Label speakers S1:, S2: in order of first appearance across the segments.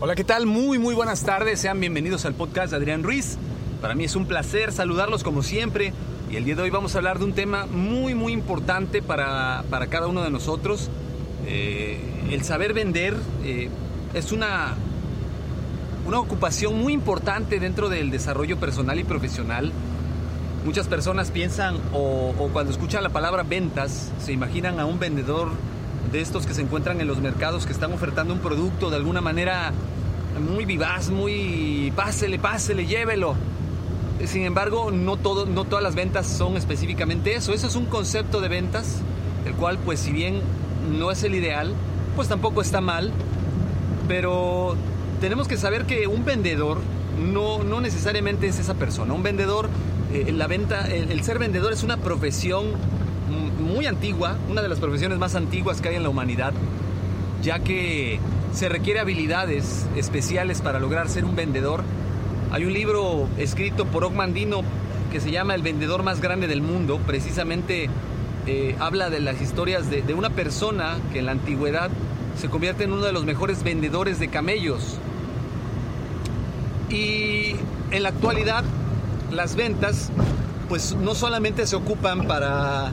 S1: Hola, ¿qué tal? Muy, muy buenas tardes. Sean bienvenidos al podcast de Adrián Ruiz. Para mí es un placer saludarlos como siempre. Y el día de hoy vamos a hablar de un tema muy, muy importante para, para cada uno de nosotros. Eh, el saber vender eh, es una, una ocupación muy importante dentro del desarrollo personal y profesional. Muchas personas piensan o, o cuando escuchan la palabra ventas se imaginan a un vendedor de estos que se encuentran en los mercados que están ofertando un producto de alguna manera muy vivaz, muy pásele, pásele, llévelo. Sin embargo, no, todo, no todas las ventas son específicamente eso. Eso es un concepto de ventas, el cual pues si bien no es el ideal, pues tampoco está mal. Pero tenemos que saber que un vendedor no, no necesariamente es esa persona. Un vendedor, eh, la venta, el, el ser vendedor es una profesión muy antigua, una de las profesiones más antiguas que hay en la humanidad, ya que se requiere habilidades especiales para lograr ser un vendedor. Hay un libro escrito por Ogmandino que se llama El vendedor más grande del mundo, precisamente eh, habla de las historias de, de una persona que en la antigüedad se convierte en uno de los mejores vendedores de camellos. Y en la actualidad las ventas pues no solamente se ocupan para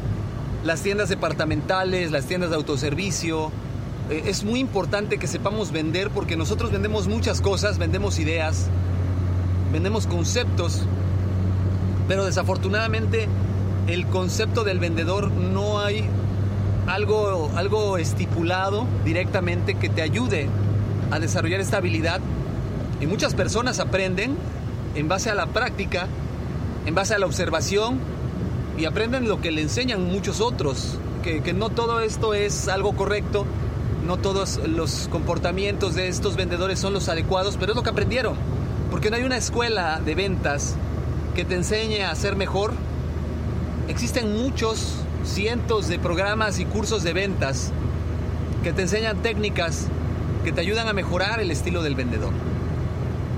S1: las tiendas departamentales, las tiendas de autoservicio. Eh, es muy importante que sepamos vender porque nosotros vendemos muchas cosas, vendemos ideas, vendemos conceptos, pero desafortunadamente el concepto del vendedor no hay algo, algo estipulado directamente que te ayude a desarrollar esta habilidad. Y muchas personas aprenden en base a la práctica, en base a la observación y aprenden lo que le enseñan muchos otros, que, que, no todo esto es algo correcto, no todos los comportamientos de estos vendedores son los adecuados, pero es lo que aprendieron, porque no hay una escuela de ventas que te enseñe a ser mejor. Existen muchos, cientos de programas y cursos de ventas que te enseñan técnicas que te ayudan a mejorar el estilo del vendedor.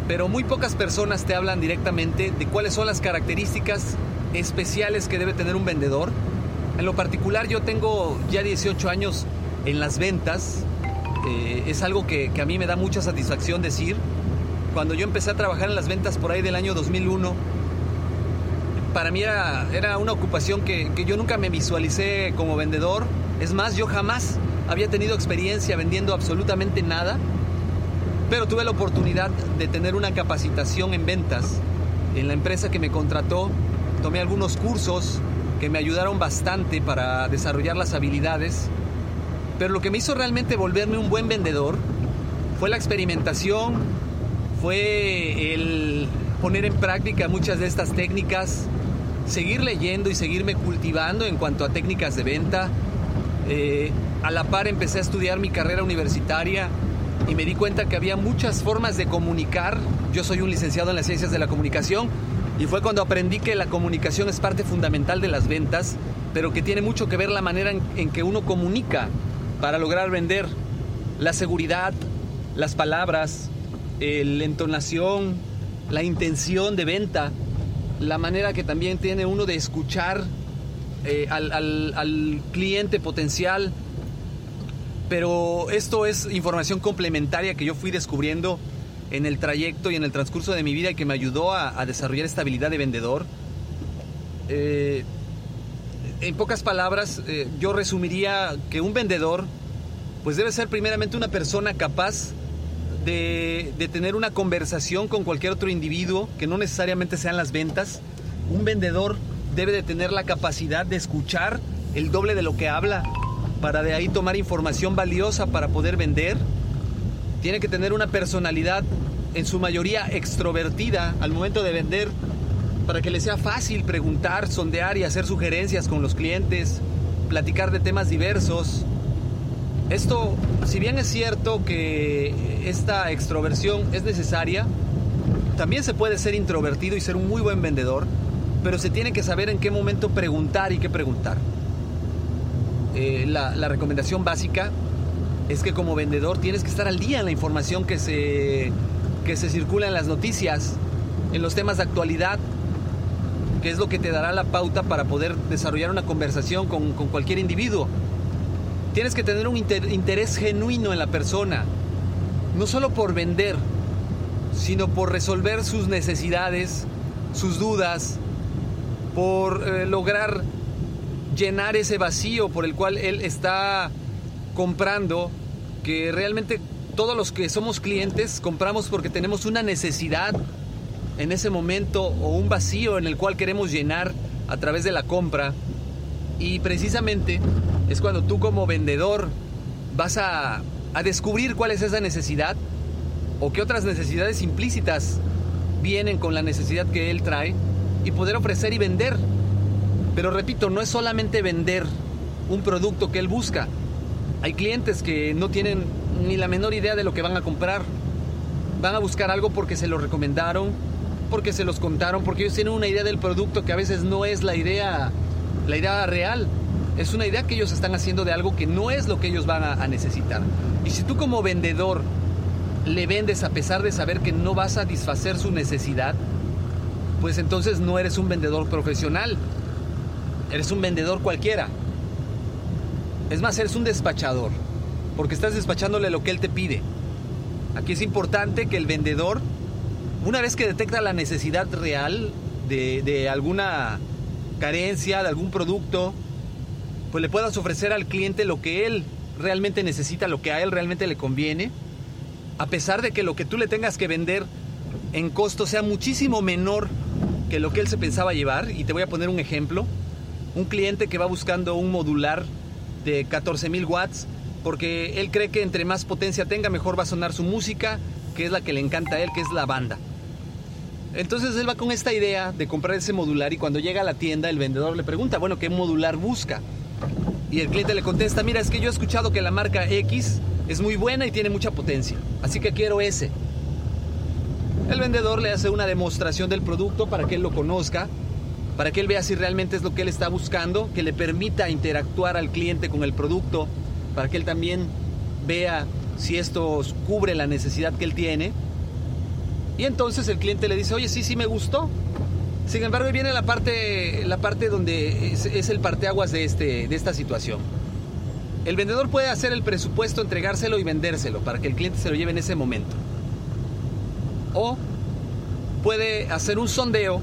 S1: Pero muy pocas personas te hablan directamente de cuáles son las características especiales que debe tener un vendedor. En lo particular yo tengo ya 18 años en las ventas. Eh, es algo que, que, a mí me da mucha satisfacción decir. Cuando yo empecé a trabajar en las ventas por ahí del año 2001, para mí era, era una ocupación que, que yo nunca me visualicé como vendedor. Es más, yo jamás había tenido experiencia vendiendo absolutamente nada. Pero tuve la oportunidad de tener una capacitación en ventas en la empresa que me contrató tomé algunos cursos que me ayudaron bastante para desarrollar las habilidades, pero lo que me hizo realmente volverme un buen vendedor fue la experimentación, fue el poner en práctica muchas de estas técnicas, seguir leyendo y seguirme cultivando en cuanto a técnicas de venta. Eh, a la par empecé a estudiar mi carrera universitaria y me di cuenta que había muchas formas de comunicar. Yo soy un licenciado en las ciencias de la comunicación y fue cuando aprendí que la comunicación es parte fundamental de las ventas, pero que tiene mucho que ver la manera en, que uno comunica para lograr vender. La seguridad, las palabras, la entonación, la intención de venta, la manera que también tiene uno de escuchar eh, al cliente potencial. Pero esto es información complementaria que yo fui descubriendo en el trayecto y en el transcurso de mi vida que me ayudó a, a desarrollar esta habilidad de vendedor. Eh, en pocas palabras, eh, yo resumiría que un vendedor, pues debe ser primeramente una persona capaz de, de, tener una conversación con cualquier otro individuo, que no necesariamente sean las ventas. Un vendedor debe de tener la capacidad de escuchar el doble de lo que habla, para de ahí tomar información valiosa para poder vender. Tiene que tener una personalidad en su mayoría extrovertida al momento de vender para que le sea fácil preguntar, sondear y hacer sugerencias con los clientes, platicar de temas diversos. Esto, si bien es cierto que esta extroversión es necesaria, también se puede ser introvertido y ser un muy buen vendedor, pero se tiene que saber en qué momento preguntar y qué preguntar. Eh, la, la recomendación básica es que como vendedor tienes que estar al día en la información que se que se circula en las noticias, en los temas de actualidad, que es lo que te dará la pauta para poder desarrollar una conversación con, con cualquier individuo. Tienes que tener un inter, interés genuino en la persona. no solo por vender, sino por resolver sus necesidades, sus dudas, por eh, lograr llenar ese vacío por el cual él está comprando, que realmente todos los que somos clientes compramos porque tenemos una necesidad en ese momento o un vacío en el cual queremos llenar a través de la compra. Y precisamente es cuando tú como vendedor vas a, a descubrir cuál es esa necesidad o qué otras necesidades implícitas vienen con la necesidad que él trae y poder ofrecer y vender. Pero repito, no es solamente vender un producto que él busca. Hay clientes que no tienen ni la menor idea de lo que van a comprar. Van a buscar algo porque se lo recomendaron, porque se los contaron, porque ellos tienen una idea del producto que a veces no es la idea, la idea real. Es una idea que ellos están haciendo de algo que no es lo que ellos van a, necesitar. Y si tú como vendedor le vendes a pesar de saber que no vas a satisfacer su necesidad, pues entonces no eres un vendedor profesional. Eres un vendedor cualquiera. Es más, eres un despachador, porque estás despachándole lo que él te pide. Aquí es importante que el vendedor, una vez que detecta la necesidad real de, de alguna carencia, de algún producto, pues le puedas ofrecer al cliente lo que él realmente necesita, lo que a él realmente le conviene, a pesar de que lo que tú le tengas que vender en costo sea muchísimo menor que lo que él se pensaba llevar. Y te voy a poner un ejemplo. Un cliente que va buscando un modular de 14.000 watts porque él cree que entre más potencia tenga mejor va a sonar su música, que es la que le encanta a él, que es la banda. Entonces él va con esta idea de comprar ese modular y cuando llega a la tienda el vendedor le pregunta, bueno, ¿qué modular busca? Y el cliente le contesta, mira, es que yo he escuchado que la marca X es muy buena y tiene mucha potencia, así que quiero ese. El vendedor le hace una demostración del producto para que él lo conozca, para que él vea si realmente es lo que él está buscando, que le permita interactuar al cliente con el producto, para que él también vea si esto cubre la necesidad que él tiene. Y entonces el cliente le dice, oye, sí, sí me gustó. Sin embargo, viene la parte, la parte donde es, el parteaguas de, este, de esta situación. El vendedor puede hacer el presupuesto, entregárselo y vendérselo para que el cliente se lo lleve en ese momento. O puede hacer un sondeo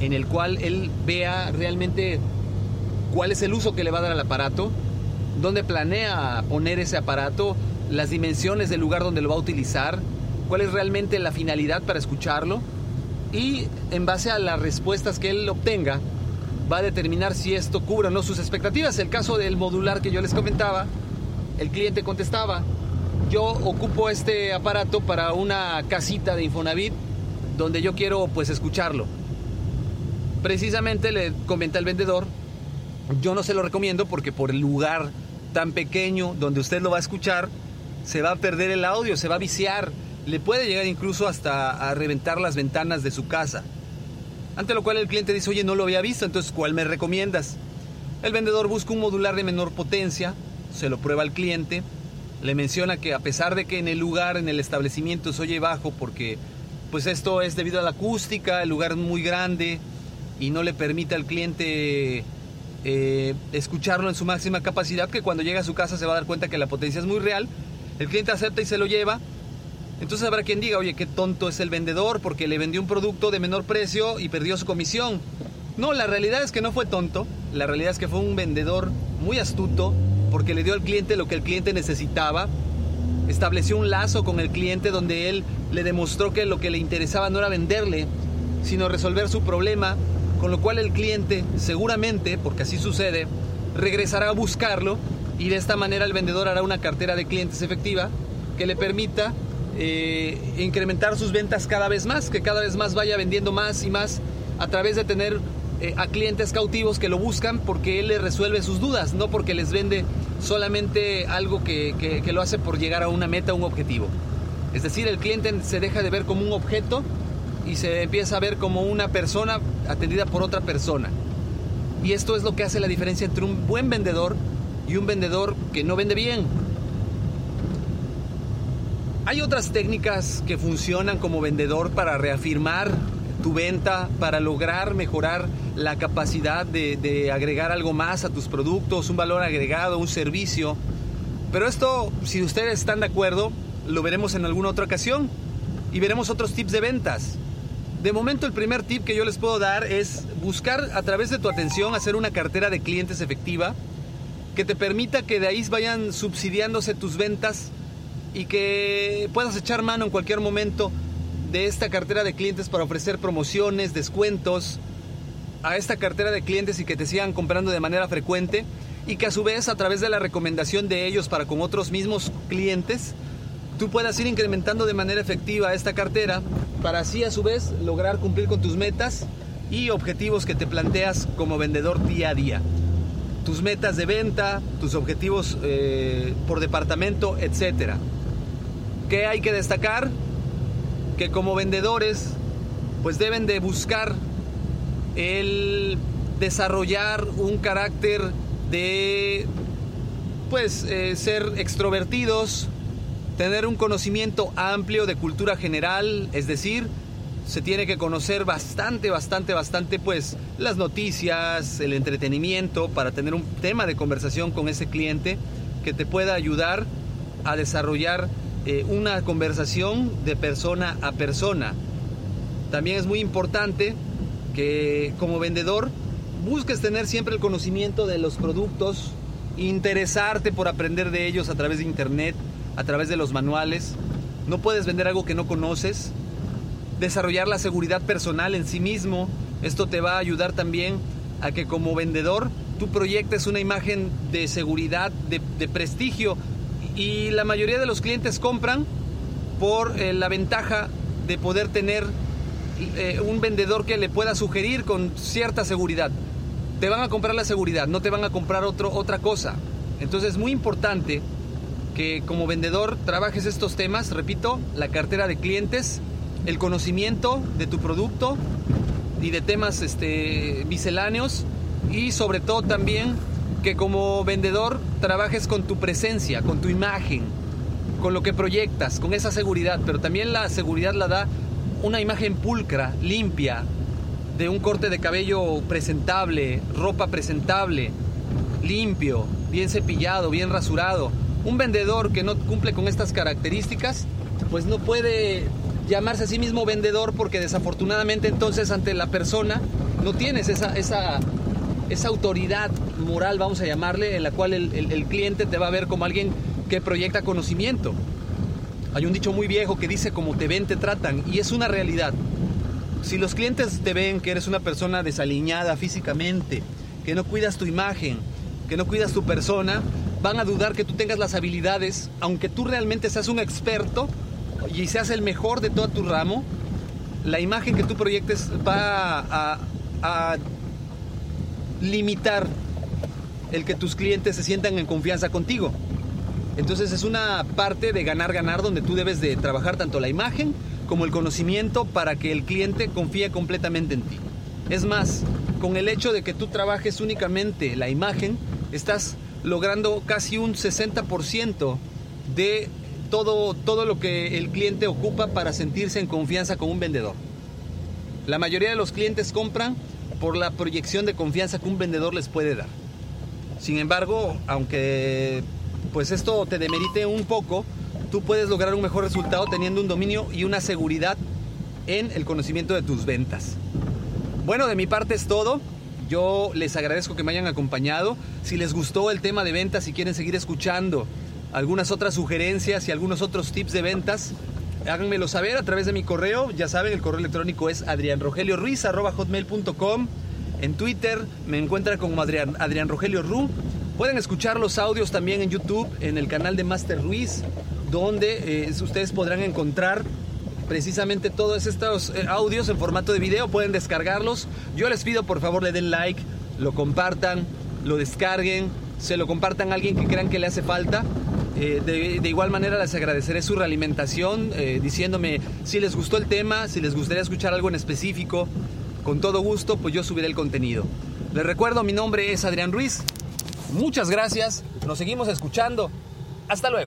S1: en el cual él vea realmente cuál es el uso que le va a dar al aparato, dónde planea poner ese aparato, las dimensiones del lugar donde lo va a utilizar, cuál es realmente la finalidad para escucharlo y en base a las respuestas que él obtenga va a determinar si esto cubre o no sus expectativas. El caso del modular que yo les comentaba, el cliente contestaba, yo ocupo este aparato para una casita de Infonavit donde yo quiero pues escucharlo. Precisamente le comenta el vendedor, yo no se lo recomiendo porque por el lugar tan pequeño donde usted lo va a escuchar, se va a perder el audio, se va a viciar, le puede llegar incluso hasta a reventar las ventanas de su casa. Ante lo cual el cliente dice, oye, no lo había visto, entonces ¿cuál me recomiendas? El vendedor busca un modular de menor potencia, se lo prueba al cliente, le menciona que a pesar de que en el lugar, en el establecimiento se oye bajo porque pues esto es debido a la acústica, el lugar es muy grande y no le permite al cliente eh, escucharlo en su máxima capacidad, que cuando llega a su casa se va a dar cuenta que la potencia es muy real, el cliente acepta y se lo lleva, entonces habrá quien diga, oye, qué tonto es el vendedor porque le vendió un producto de menor precio y perdió su comisión. No, la realidad es que no fue tonto, la realidad es que fue un vendedor muy astuto porque le dio al cliente lo que el cliente necesitaba, estableció un lazo con el cliente donde él le demostró que lo que le interesaba no era venderle, sino resolver su problema, con lo cual el cliente seguramente, porque así sucede, regresará a buscarlo y de esta manera el vendedor hará una cartera de clientes efectiva que le permita eh, incrementar sus ventas cada vez más, que cada vez más vaya vendiendo más y más a través de tener eh, a clientes cautivos que lo buscan porque él les resuelve sus dudas, no porque les vende solamente algo que, que, lo hace por llegar a una meta, un objetivo. Es decir, el cliente se deja de ver como un objeto y se empieza a ver como una persona atendida por otra persona. Y esto es lo que hace la diferencia entre un buen vendedor y un vendedor que no vende bien. Hay otras técnicas que funcionan como vendedor para reafirmar tu venta, para lograr mejorar la capacidad de, agregar algo más a tus productos, un valor agregado, un servicio. Pero esto, si ustedes están de acuerdo, lo veremos en alguna otra ocasión y veremos otros tips de ventas. De momento el primer tip que yo les puedo dar es buscar a través de tu atención hacer una cartera de clientes efectiva que te permita que de ahí vayan subsidiándose tus ventas y que puedas echar mano en cualquier momento de esta cartera de clientes para ofrecer promociones, descuentos a esta cartera de clientes y que te sigan comprando de manera frecuente y que a su vez a través de la recomendación de ellos para con otros mismos clientes tú puedas ir incrementando de manera efectiva esta cartera para así a su vez lograr cumplir con tus metas y objetivos que te planteas como vendedor día a día. Tus metas de venta, tus objetivos eh, por departamento, etc. ¿Qué hay que destacar? Que como vendedores pues deben de buscar el desarrollar un carácter de pues eh, ser extrovertidos, tener un conocimiento amplio de cultura general, es decir, se tiene que conocer bastante, bastante, bastante, pues las noticias, el entretenimiento, para tener un tema de conversación con ese cliente que te pueda ayudar a desarrollar eh, una conversación de persona a persona. También es muy importante que como vendedor busques tener siempre el conocimiento de los productos, interesarte por aprender de ellos a través de internet, a través de los manuales. No puedes vender algo que no conoces. Desarrollar la seguridad personal en sí mismo. Esto te va a ayudar también a que como vendedor tú proyectes una imagen de seguridad, de, prestigio. Y la mayoría de los clientes compran por eh, la ventaja de poder tener eh, un vendedor que le pueda sugerir con cierta seguridad. Te van a comprar la seguridad, no te van a comprar otro, otra cosa. Entonces es muy importante que como vendedor trabajes estos temas, repito, la cartera de clientes, el conocimiento de tu producto y de temas este, misceláneos y sobre todo también que como vendedor trabajes con tu presencia, con tu imagen, con lo que proyectas, con esa seguridad, pero también la seguridad la da una imagen pulcra, limpia, de un corte de cabello presentable, ropa presentable, limpio, bien cepillado, bien rasurado un vendedor que no cumple con estas características, pues no puede llamarse a sí mismo vendedor porque desafortunadamente entonces ante la persona no tienes esa, esa, esa autoridad moral, vamos a llamarle, en la cual el, el cliente te va a ver como alguien que proyecta conocimiento. Hay un dicho muy viejo que dice como te ven, te tratan, y es una realidad. Si los clientes te ven que eres una persona desaliñada físicamente, que no cuidas tu imagen, que no cuidas tu persona, van a dudar que tú tengas las habilidades, aunque tú realmente seas un experto y seas el mejor de todo tu ramo, la imagen que tú proyectes va a, limitar el que tus clientes se sientan en confianza contigo. Entonces es una parte de ganar, ganar, donde tú debes de trabajar tanto la imagen como el conocimiento para que el cliente confíe completamente en ti. Es más, con el hecho de que tú trabajes únicamente la imagen, estás logrando casi un 60% de todo, todo lo que el cliente ocupa para sentirse en confianza con un vendedor. La mayoría de los clientes compran por la proyección de confianza que un vendedor les puede dar. Sin embargo, aunque pues esto te demerite un poco, tú puedes lograr un mejor resultado teniendo un dominio y una seguridad en el conocimiento de tus ventas. Bueno, de mi parte es todo. Yo les agradezco que me hayan acompañado. Si les gustó el tema de ventas, si quieren seguir escuchando algunas otras sugerencias y algunos otros tips de ventas, háganmelo saber a través de mi correo. Ya saben, el correo electrónico es adrianrogelioruiz.com. En Twitter me encuentran como Adrián, Adrián Rogelio Ru. Pueden escuchar los audios también en YouTube, en el canal de Master Ruiz, donde eh, ustedes podrán encontrar precisamente todos estos eh, audios en formato de video, pueden descargarlos. Yo les pido por favor le den like, lo compartan, lo descarguen, se lo compartan a alguien que crean que le hace falta. Eh, de, igual manera les agradeceré su realimentación eh, diciéndome si les gustó el tema, si les gustaría escuchar algo en específico. Con todo gusto, pues yo subiré el contenido. Les recuerdo, mi nombre es Adrián Ruiz. Muchas gracias. Nos seguimos escuchando. Hasta luego.